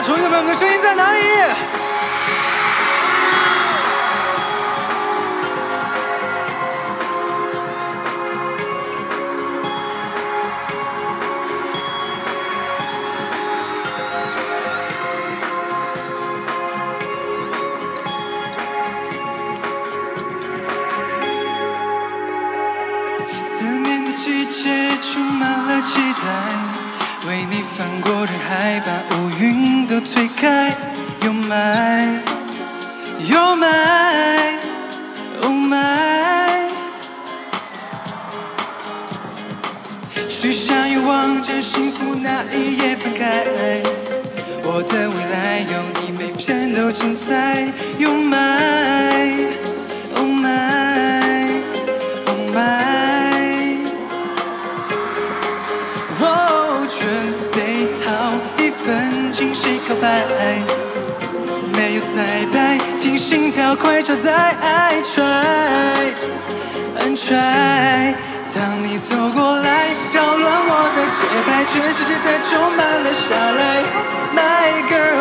要重新问我们的声音在哪里？季节充满了期待，为你翻过人海，把乌云都推开。You're mine, you're mine, oh my。许下愿望，将幸福那一夜分开。我的未来有你，每片都精彩。You're my 白，没有彩排，听心跳快超载。I，try and try。当你走过来，扰乱我的节拍，全世界都充满了下来。My girl,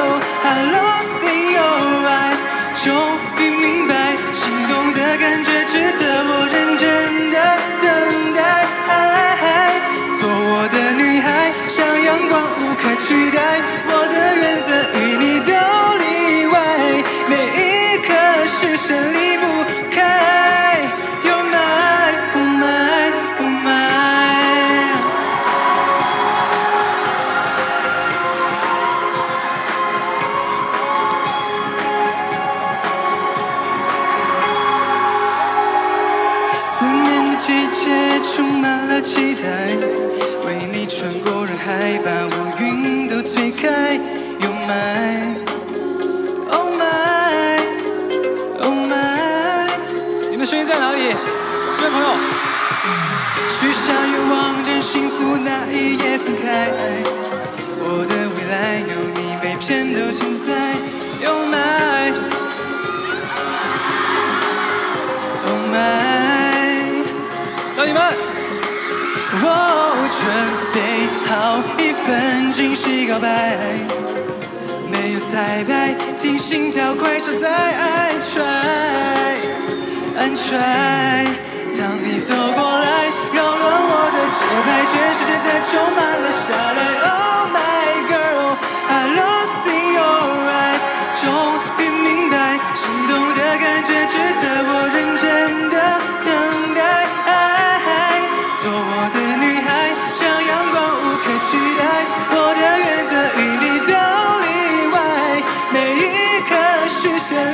季节充满了期待，为你穿过人海，把乌云都推开。You're mine, oh my, oh my。你们的声音在哪里？这位朋友，许下愿望，将幸福那一夜分开。我的未来有你，每片都精彩。我准备好一份惊喜告白，没有彩排，听心跳快手在，try and try。当你走过来，这样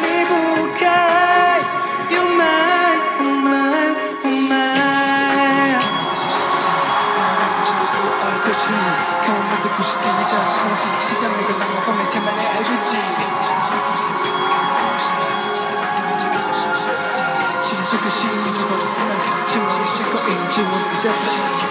清晰，写下每个浪漫画面，填满恋爱日记。谢谢这颗心，就抱着腐烂，前往的星空，引进我的脚步。